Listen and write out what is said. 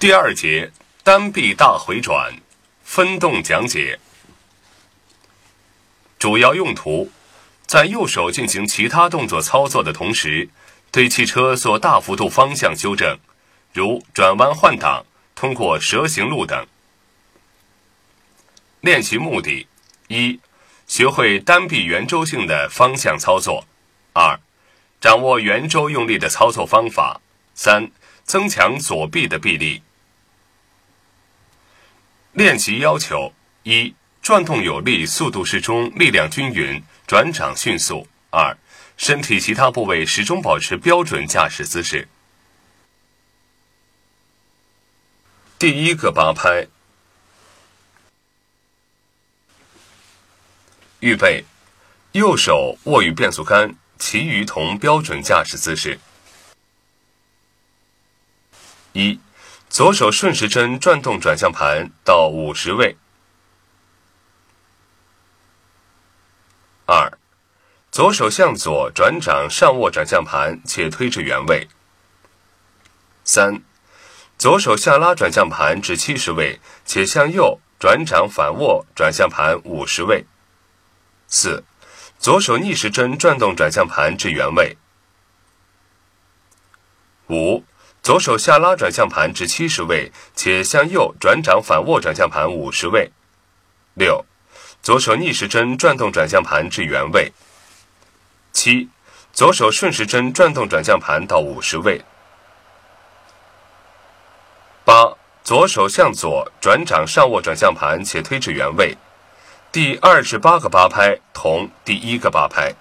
第二节单臂大回转，分动讲解。主要用途，在右手进行其他动作操作的同时，对汽车做大幅度方向纠正，如转弯换挡、通过蛇形路等。练习目的：一、学会单臂圆周性的方向操作；二、掌握圆周用力的操作方法；三、增强左臂的臂力。练习要求：一、转动有力，速度适中，力量均匀，转掌迅速；二、身体其他部位始终保持标准驾驶姿势。第一个八拍，预备，右手握于变速杆，其余同标准驾驶姿势。一。左手顺时针转动转向盘到五十位。二，左手向左转掌上握转向盘，且推至原位。三，左手下拉转向盘至七十位，且向右转掌反握转向盘五十位。四，左手逆时针转动转向盘至原位。五。左手下拉转向盘至七十位，且向右转掌反握转向盘五十位。六，左手逆时针转动转向盘至原位。七，左手顺时针转动转向盘到五十位。八，左手向左转掌上握转向盘且推至原位。第二至八个八拍同第一个八拍。